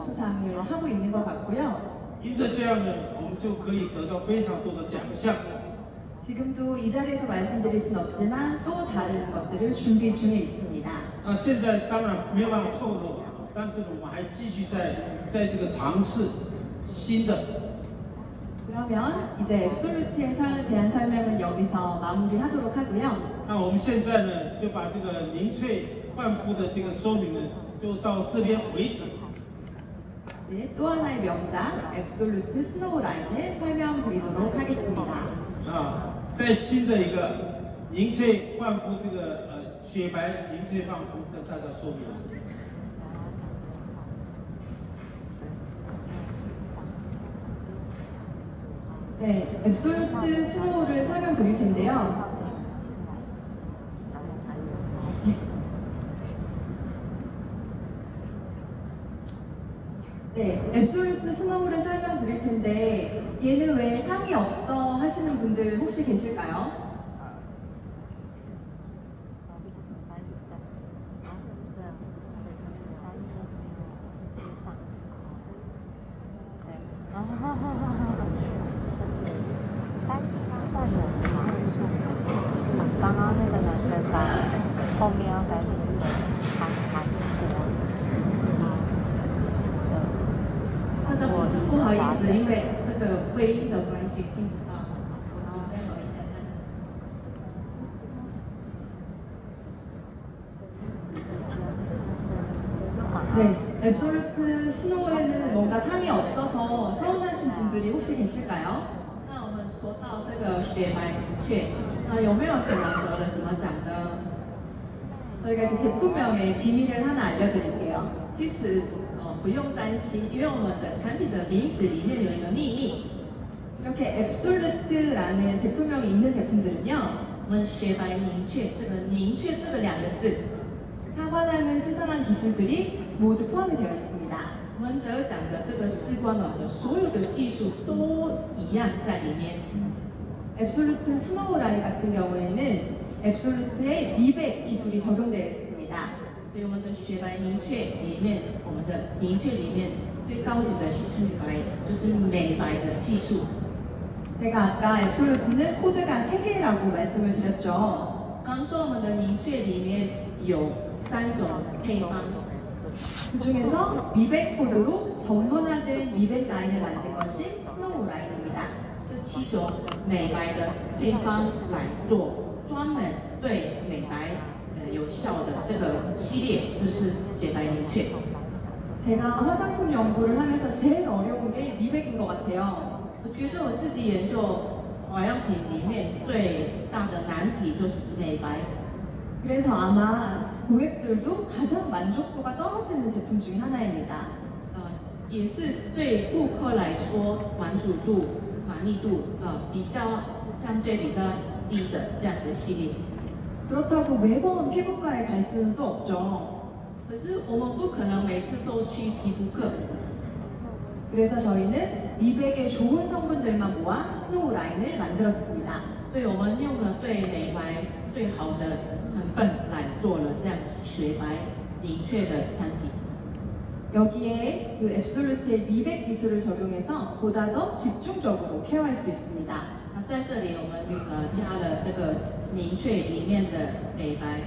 수상을 하고 있는 것 같고요. 因着这样呢，我们就可以得到非常多的奖项。 지금도 이 자리에서 말씀드릴 순 없지만 또 다른 것들을 준비 중에 있습니다. 那现在当然没有办法透露，但是呢，我们还继续在在这个尝试新的。 그러면 이제 앱솔루트에 설- 대한 설명은 여기서 마무리하도록 하고요. 那我们现在呢，就把这个凝萃焕肤的这个说明呢，就到这边为止。 이제 또 하나의 명작 앱솔루트 스노우 라인을 설명드리도록 하겠습니다. 啊，在新的一个凝萃焕肤这个呃雪白凝萃焕肤跟大家说明一下。 네, 앱솔루트 스노우를 설명드릴 텐데요. 네, 앱솔루트 스노우를 설명드릴 텐데 얘는 왜 상이 없어 하시는 분들 혹시 계실까요? 비밀을 하나 알려드릴게요. 其实呃不用担心，因为我们的产品的名字里面有一个秘密， 이렇게 앱솔루트라는 제품명이 있는 제품들은요, 我们雪白凝雀这个凝雀这个两个字， 타관함을 수상한 기술들이 모두 포함이 되어 있습니다. 我们得奖的这个视光脑的所有的技术都一样在里面。 앱솔루트 스노우 라인 같은 경우에는 앱솔루트의 미백 기술이 적용되어 있습니다. 所以我们的雪白凝雀里面，我们的凝雀里面最高级的雪白就是美白的技术。 제가 아까 앱솔루트는 코드가 3개라고 말씀을 드렸죠. 刚刚说我们的凝雀里面有三种配方， 그 중에서 미백 코드로 전문화된 미백 라인을 만든 것이 스노우 라인입니다. 这七种美白的配方来做专门对美白呃有效的 这个系列，就是雪白凝雀。 제가 화장품 연구를 하면서 제일 어려운 게 미백인 것 같아요. 我觉得我自己研究保养品里面最大的难题就是美白， 그래서 아마 고객들도 가장 만족도가 떨어지는 제품 중에 하나입니다. 呃，也是对顾客来说满足度、满意度呃比较相对比较低的这样的系列。 그렇다고 매번 피부과에 갈 수는 또 없죠. 可是我们不可能每次都去皮肤科， 그래서 저희는 미백에 좋은 성분들만 모아 스노우 라인을 만들었습니다. 所以我们用了对美白最好的成分来做了这样雪白凝雀的产品。 여기에 그 앱솔루트의 미백 기술을 적용해서 보다 더 집중적으로 케어할 수 있습니다. 那在这里我们呃加了这个 凝雀里面的美白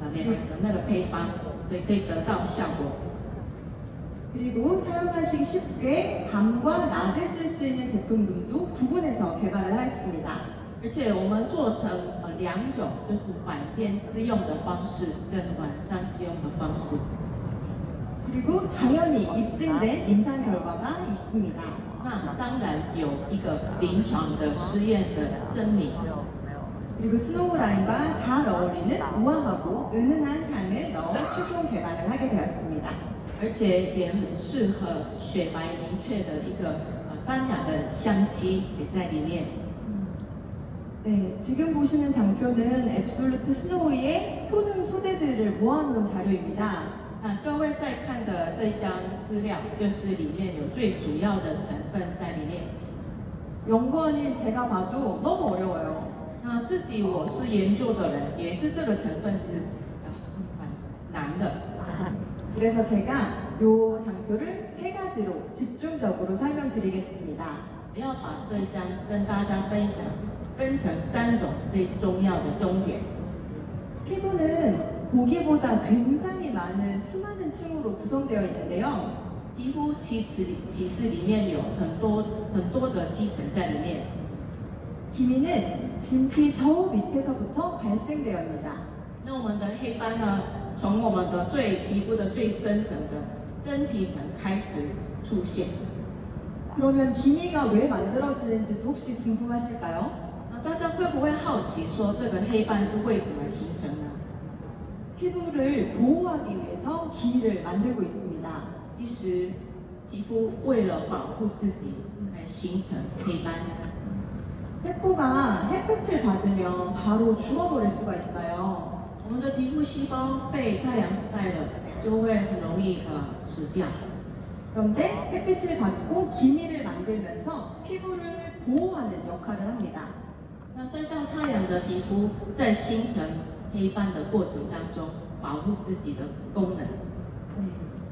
呃美白的那个配方，所以可以得到效果。 그리고 사용하시기 쉽게 밤과 낮에 쓸 수 있는 제품군도 구분해서 개발을 하였습니다. 而且我们做成呃两种，就是白天施用的方式跟晚上施用的方式。 그리고 당연히 입증된 임상 결과가 있습니다. 那当然有一个临床的试验的证明。 그리고 스노우 라인과 잘 어울리는 우아하고 은은한 향을 넣어 최종 개발을 하게 되었습니다. 而且也很适合雪白明确的一个呃淡雅的香气也在里面。 네, 지금 보시는 장표는 앱솔루트 스노우의 효능 소재들을 모아놓은 자료입니다. 那各位在看的这张资料，就是里面有最主要的成分在里面。 연구원인 제가 봐도 너무 어려워요. 那自己我是研究的人，也是这个成分是呃蛮难的。 그래서 제가 이 장표를 세 가지로 집중적으로 설명드리겠습니다. 我要把这一章跟大家分享，分成三种最重要的重点。 피부는 보기보다 굉장히 많은 수많은 층으로 구성되어 있는데요. 皮肤其实其实里面有很多很多的基层在里面。 기미는 진피 저 밑에서부터 발생되었습니다. 那我们的黑斑呢，从我们的最皮肤的最深层的真皮层开始出现。 그러면 기미가 왜 만들어지는지도 혹시 궁금하실까요? 那大家会不会好奇说这个黑斑是为什么形成呢？ 피부를 보호하기 위해서 기미를 만들고 있습니다. 其实皮肤为了保护自己，才形成黑斑。 세포가 햇빛을 받으면 바로 죽어버릴 수가 있어요. 我们的皮肤细胞被太阳晒了，就会很容易呃死掉。 그런데 햇빛을 받고 기미를 만들면서 피부를 보호하는 역할을 합니다. 那晒到太阳的皮肤在形成黑斑的过程当中，保护自己的功能。 네.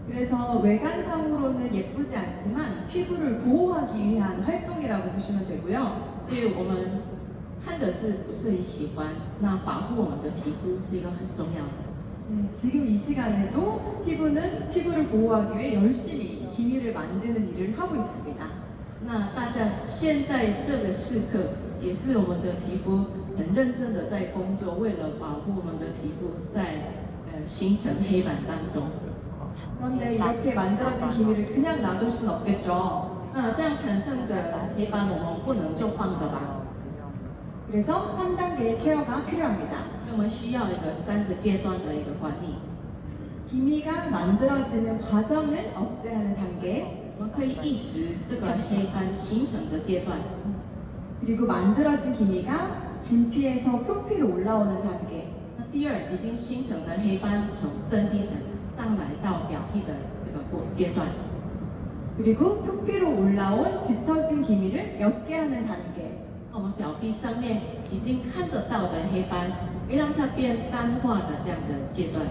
그래서 외관상으로는 예쁘지 않지만 피부를 보호하기 위한 활동이라고 보시면 되고요. 所以我们看的是不是很喜欢，那保护我们的皮肤是一个很重要的。 네, 지금 이 시간에도 피부는 피부를 보호하기 위해 열심히 기미를 만드는 일을 하고 있습니다. 那大家现在这个时刻，也是我们的皮肤很认真的在工作，为了保护我们的皮肤在呃形成黑板当中。 그런데 이렇게 만들어진 기미를 그냥 놔둘 순 없겠죠. 那这样产生的黑斑，我们不能就放着吧？ 그래서 3단계의 케어가 필요합니다. 所以我们需要一个三个阶段的一个管理。 기미가 만들어지는 과정을 억제하는 단계, 我们可以抑制这个黑斑形成的阶段。 그리고 만들어진 기미가 진피에서 표피로 올라오는 단계, 那第二，已经形成的黑斑从真皮层上来到表皮的这个过阶段。 그리고 표피로 올라온 짙어진 기미를 옅게 하는 단계, 那我们表皮上面已经看得到的黑斑，会让它变淡化的这样的阶段。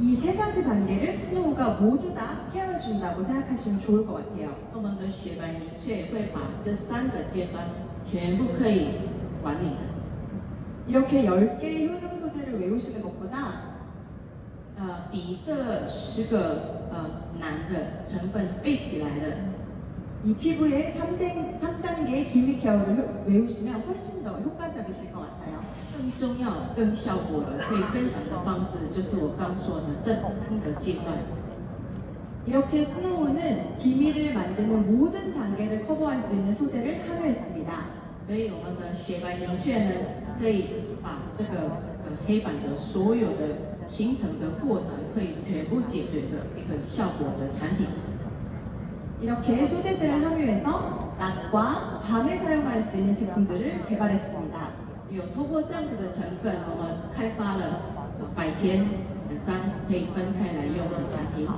이 세 가지 단계를 스노우가 모두 다 케어해준다고 생각하시면 좋을 것 같아요. 我们的雪白凝却会把这三个阶段全部可以管理的。 이렇게 10개의 효능 소재를 외우시는 것보다 呃，比这十个呃 难的成分背起来的， 이 피부의 3단, 3단계의 기미 케어를 효- 외우시면 훨씬 더 효과적이실 것 같아요. 更重要、更效果的可以分享的方式，就是我刚说的这三个阶段。 이렇게 스노우는 기미를 만드는 모든 단계를 커버할 수 있는 소재를 함유했습니다. 所以我们的雪白凝却呢，可以把这个呃黑板的所有的 形成的过程，可以全部解决的一个效果的产品。 이렇게 소재들을 함유해서 낮과 밤에 사용할 수 있는 제품들을 개발했습니다. 有通过这样子的成分，我们开发了呃白天、晚上可以分开来用的产品。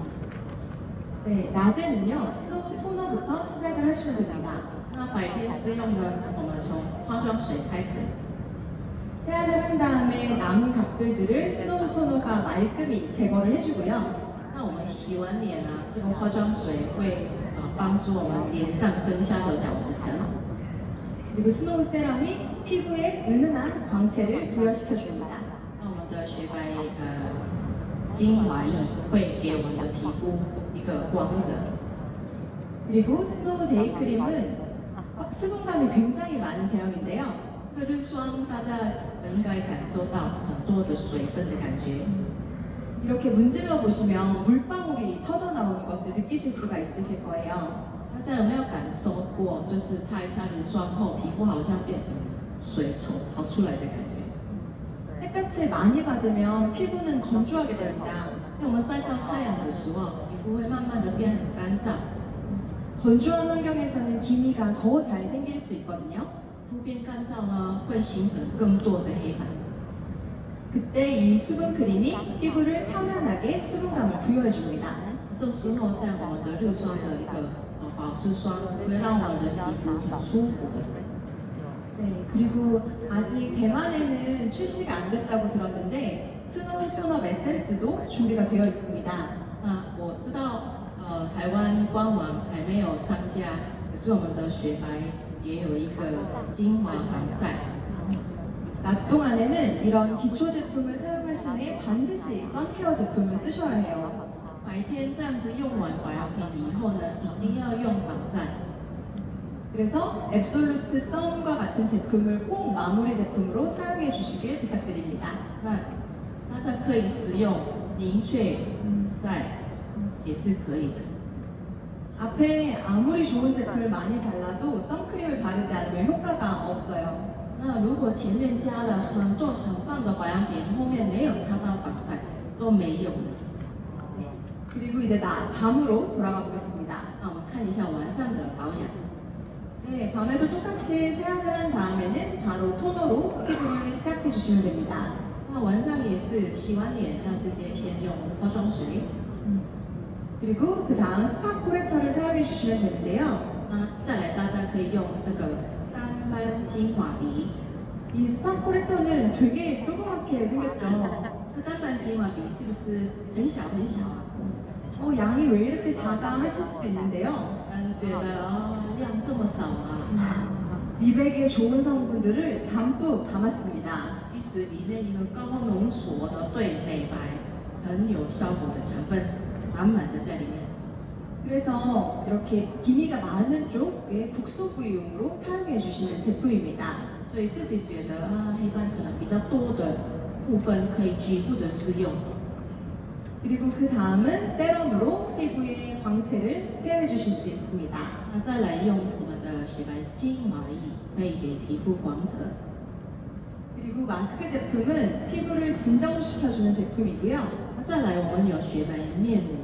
네, 낮에는요 스노우 토너부터 시작을 하시면 됩니다. 那白天施用呢，我们从化妆水开始。 세안을 한 다음에 남은 각질들을 스노우 토너가 말끔히 제거를 해주고요. 那我们洗完脸啊，这个化妆水会呃帮助我们脸上剩下的角质层。 그리고 스노우 세럼이 피부에 은은한 광채를 부여시켜줍니다. 那我们的雪白呃精华液会给我们的皮肤一 的光泽。 그리고 스노우 데이 크림은 어, 수분감이 굉장히 많은 제형인데요. 那日霜大家 应该感受到很多的水分的感觉。 이렇게 문질러 보시면 물방울이 터져 나오는 것을 느끼실 수가 있으실 거예요. 大家有没有感受过，就是擦一擦日霜后，皮肤好像变成水从跑出来的感觉？ 햇볕을 많이 받으면 피부는 건조하게 됩니다. 那我们晒到太阳的时候，皮肤会慢慢的变很干燥， 건조한 환경에서는 기미가 더 잘 생길 수 있거든요. 肤变干燥呢，会形成更多的黑白。 그때 이 수분 크림이 피부를 편안하게 수분감을 부여해 줍니다. 这时候，在我们的日霜的一个呃保湿霜，会让我们的皮肤很舒服的。 네, 그리고 아직 대만에는 출시가 안 됐다고 들었는데 스노우 토너 에센스도 준비가 되어 있습니다. 那我知道，呃，台湾官网还没有上架，可是我们的雪白 也有一个精华防晒。 낮 동안에는 이런 기초 제품을 사용하신 후에 반드시 선케어 제품을 쓰셔야 해요. 白天这样子用完保养品以后呢，一定要用防晒。 그래서 앱솔루트 썬과 같은 제품을 꼭 마무리 제품으로 사용해 주시길 부탁드립니다. 那大家可以使用凝萃晒，也是可以的。 앞에 아무리 좋은 제품을 많이 발라도 선크림을 바르지 않으면 효과가 없어요. 那如果前面加了很多很棒的保养品，后面没有擦到防晒，都没用的。 네. 그리고 이제 나 밤으로 돌아가 보겠습니다. 那我们看一下晚上的保养。 네, 밤에도 똑같이 세안을 한 다음에는 바로 토너로 피부를 시작해 주시면 됩니다. 那晚上也是洗完脸，要直接先用化妆水。 그리고 그 다음 스파 코렉터를 사용해 주시면 되는데요. 那再来，大家可以用这个单斑精华笔。 이 스파 코렉터는 되게 조그맣게 생겼죠. 这单斑精华笔是不是很小很小啊？ 어, 양이 왜 이렇게 작아 하실 수 있는데요. 嗯，觉得哦量这么少啊？ 미백에 좋은 성분들을 담뿍 담았습니다. 其实里面一个高浓缩的对美白很有效果的成分， 满满的在里面。 그래서 이렇게 기미가 많은 쪽의 국소 부위용으로 사용해 주시는 제품입니다. 所以自己觉得啊，黑斑可能比较多的部分可以局部的适用。 그리고 그 다음은 세럼으로 피부의 광채를 빼해 주실 수 있습니다. 那再来用我们的雪白精华液，可以给皮肤光泽。 그리고 마스크 제품은 피부를 진정시켜주는 제품이고요. 那再来，我们有雪白面膜。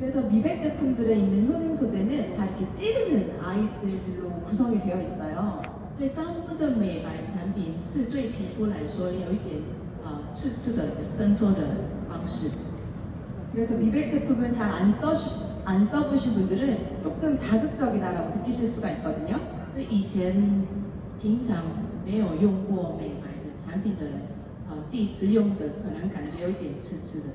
그래서 미백 제품들에 있는 효능 소재는 다 이렇게 찌르는 아이들로 구성이 되어 있어요. 对大部分的美白产品是对皮肤来说有一点呃刺刺的伸脱的方式。 그래서 미백 제품을 잘 안 써시, 안 써보신 분들은 조금 자극적이다라고 느끼실 수가 있거든요. 对以前平常没有用过美白的产品的人，呃，第一次用的可能感觉有一点刺刺的。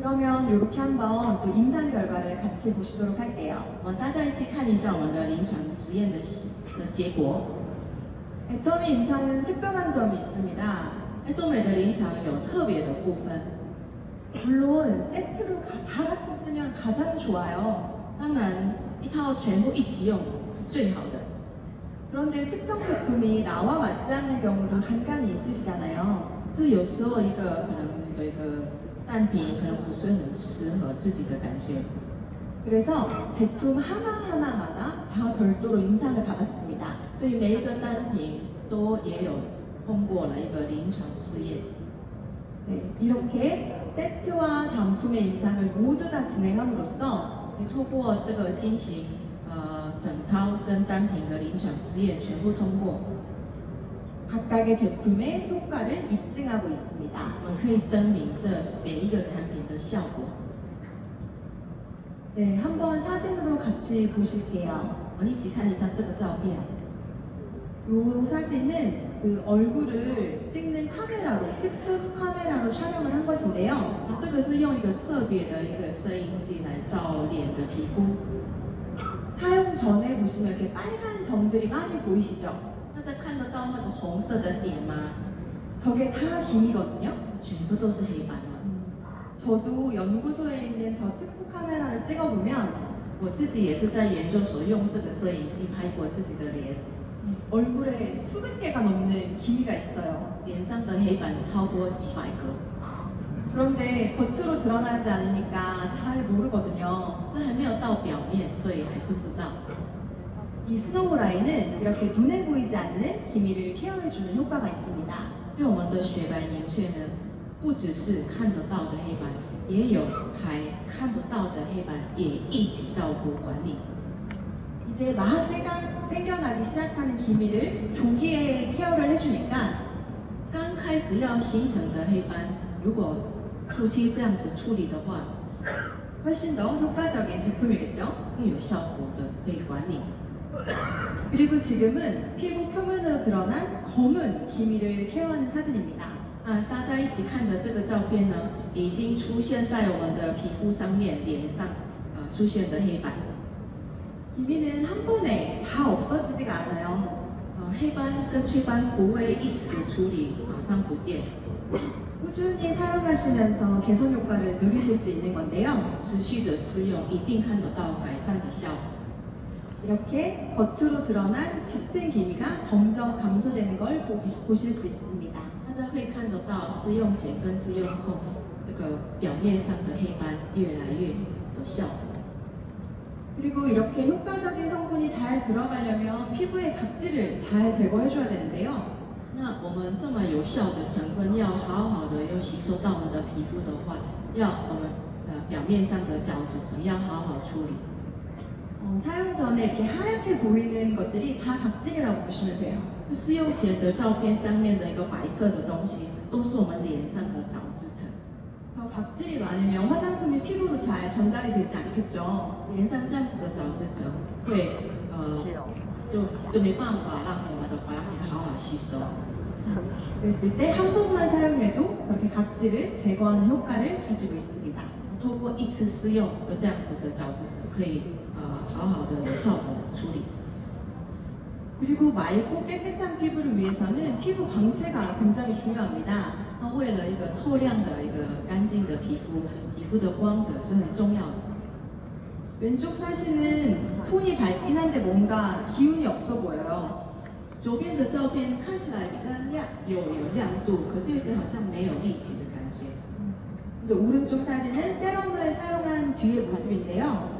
그러면 이렇게 한번 또 임상 결과를 같이 보시도록 할게요. 我们大家一起看一下我们的临床实验的的结果。 애터미 임상은 특별한 점이 있습니다. 爱多美的临床有特别的部分， 물론 세트로 가- 다 같이 쓰면 가장 좋아요. 当然一套全部一起用是最好的。 그런데 특정 제품이 나와 맞지 않는 경우도 간간히 있으시잖아요. 是有时候一个可能有一个 单品可能不是很适合自己的感觉， 그래서 제품 하나하나마다 다 별도로 인상을 받았습니다. 所以每一个单品都也有通过了一个临床试验。 네, 이렇게 세트와 단품의 인상을 모두 다 진행함으로써 透过这个进行呃整套跟单品的临床试验全部通过， 각각의 제품의 효과를 입증하고 있습니다. 我们可以证明这每一个产品的效果。 네, 한번 사진으로 같이 보실게요. 我们一起看一下这个照片。 이 사진은 그 얼굴을 찍는 카메라로 특수 카메라로 촬영을 한 것인데요. 这个是用一个特别的一个摄影机来照脸的皮肤。 사용 전에 보시면 이렇게 빨간 점들이 많이 보이시죠? 大家看得到那个红色的点吗？ 저게 다 김이거든요. 全部都是黑板了。 저도 연구소에 있는 저 특수 카메라를 찍어보면 我自己也是在研究所用这个摄影机拍过自己的脸， 얼굴에 수백 개가 넘는 기미가 있어요. 脸上的黑板超过几百个， 그런데 겉으로 드러나지 않으니까 잘 모르거든요. 是还没有到表面，所以还不知道。 이 스노우 라인은 이렇게 눈에 보이지 않는 기미를 케어해주는 효과가 있습니다. 因为我们的雪白凝血呢，不只是看得到的黑板，也有还看不到的黑板，也一起照顾管理。 이제 마제가 생겨나기 시작하는 기미를 조기에 케어를 해주니까 刚开始要形成的黑斑，如果初期这样子处理的话， 훨씬 더 효과적인 제품이겠죠. 更有效果的可以管理。 그리고 지금은 피부 표면으로 드러난 검은 기미를 케어하는 사진입니다. 啊，大家一起看的这个照片呢，已经出现在我们的皮肤上面、脸上，呃，出现的黑板。 기미는 한 번에 다 없어지지가 않아요. 呃，黑斑跟雀斑不会一起处理，马上不见， 꾸준히 사용하시면서 개선 효과를 누리실 수 있는 건데요. 持续的使用一定看得到改善的效果。 이렇게 겉으로 드러난 짙은 기미가 점점 감소되는 걸 보- 보실 수 있습니다. 大家会看得到试用前跟试用后，这个表面上的黑斑越来越有效果。 그리고 이렇게 효과적인 성분이 잘 들어가려면 피부의 각질을 잘 제거해줘야 되는데요. 那我们这么有效的成分，要好好的要吸收到我们的皮肤的话，要我们呃表面上的角质层要好好处理。 어, 사용 전에 이렇게 하얗게 보이는 것들이 다 각질이라고 보시면 돼요. 试用前的照片上面的一个白色的东西，都是我们脸上的角质层。 더 각질이 많으면 화장품이 피부로 잘 전달이 되지 않겠죠. 脸上这样子的角质层会呃就就没办法让我们的保养品好好吸收。 그랬을 때 한 번만 사용해도 저렇게 각질을 제거하는 효과를 가지고 있습니다. 透过一次试用的这样子的角质层，可以呃 好好的有效果的处理。 그리고 맑고 깨끗한 피부를 위해서는 피부 광채가 굉장히 중요합니다. 那为了一个透亮的一个干净的皮肤，皮肤的光泽是很重要的。 왼쪽 사진은 톤이 밝긴 한데 뭔가 기운이 없어 보여요. 左边的照片看起来比较亮，有有亮度，可是有点好像没有力气的感觉。 근데 오른쪽 사진은 세럼을 사용한 뒤의 모습인데요.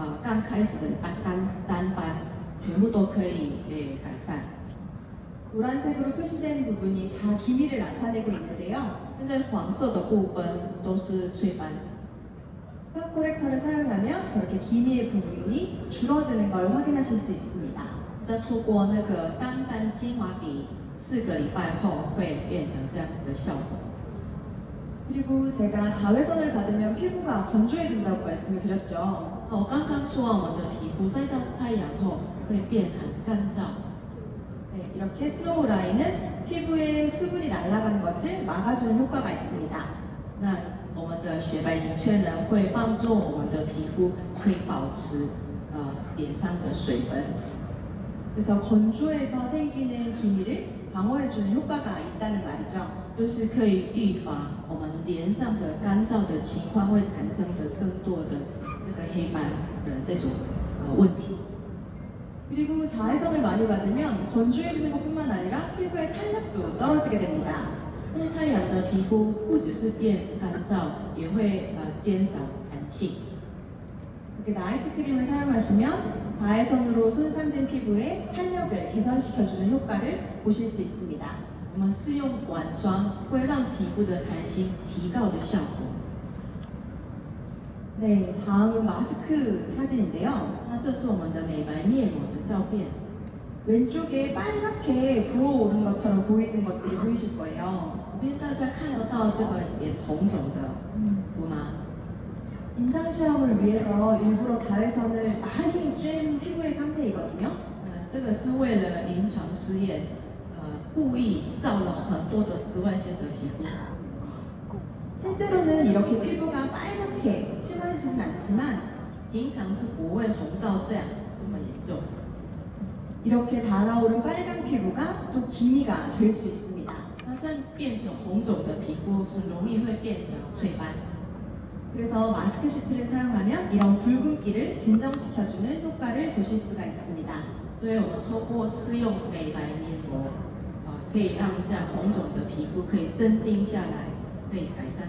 呃刚开始的斑单单斑，全部都可以诶改善。 노란색으로 표시된 부분이 다 기미를 나타내고 있는데요. 现在黄色的部分都是雀斑， 스파 코렉터를 사용하면 저렇게 기미의 부분이 줄어드는 걸 확인하실 수 있습니다. 再透过那个单斑精华笔，四个礼拜后会变成这样子的效果。 그리고 제가 자외선을 받으면 피부가 건조해진다고 말씀을 드렸죠. 那我刚刚说完，我们的皮肤晒到太阳后会变很干燥。 네, 이렇게 스노우 라인은 피부에 수분이 날아가는 것을 막아주는 효과가 있습니다. 那我们的雪白凝却呢，会帮助我们的皮肤可以保持 呃脸上的水分。 그래서 건조해서 생기는 기미를 방어해주는 효과가 있다는 말이죠. 就是可以预防我们脸上的干燥的情况会产生的更多的 那个黑斑的这种呃问题。 그리고 자외선을 많이 받으면 건조해지는 것뿐만 아니라 피부의 탄력도 떨어지게 됩니다. 晒太阳的皮肤不只是变干燥，也会呃减少弹性。 이렇게 나이트 크림을 사용하시면 자외선으로 손상된 피부의 탄력을 개선시켜주는 효과를 보실 수 있습니다. 我们是用晚霜会让皮肤的弹性提高的效果。 네, 다음은 마스크 사진인데요. 那这是我们的美白面膜的照片。 왼쪽에 빨갛게 부어오른 것처럼 보이는 것들이 보이실 거예요. 因为大家看得到这个脸红肿的肤吗？ 임상 시험을 위해서 일부러 자외선을 많이 쬐는 피부의 상태이거든요. 呃，这个是为了临床试验，呃，故意照了很多的紫外线的皮肤。 실제로는 이렇게 피부가 빨갛게 심해지진 않지만 平常是不会红到这样子这么严重。 이렇게 달아오른 빨간 피부가 또 기미가 될 수 있습니다. 那这样变成红肿的皮肤，很容易会变成雀斑。 그래서 마스크 시트를 사용하면 이런 붉은기를 진정시켜주는 효과를 보실 수가 있습니다. 所以我们透过试用美白面膜，呃，可以让这样红肿的皮肤可以镇定下来，可以改善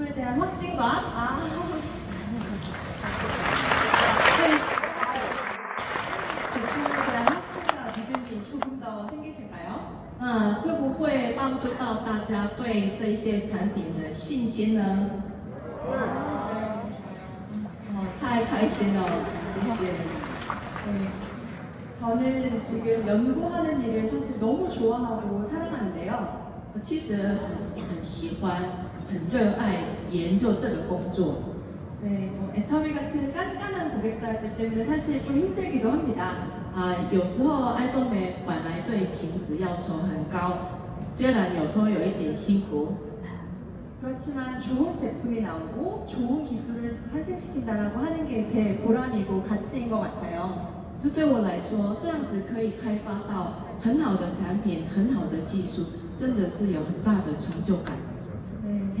제품에 대한 확신과 아, 제품에 대한 확신과 믿음이 조금 더 생기실까요? 那会不会帮助到大家对这些产品的信心呢？哦，太开心了，谢谢。 네. 저는 지금 연구하는 일을 사실 너무 좋아하고 사랑하는데요. 我其实很很喜欢， 很热爱研究这个工作。 네, 뭐 애터미 같은 깐깐한 고객사들 때문에 사실 좀 힘들기도 합니다. 啊，有时候爱动美本来对品质要求很高，虽然有时候有一点辛苦， 그렇지만 좋은 제품이 나오고 좋은 기술을 탄생시킨다라고 하는 게 제 보람이고 가치인 것 같아요. 这对我来说，这样子可以开发到很好的产品、很好的技术，真的是有很大的成就感。 네,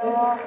我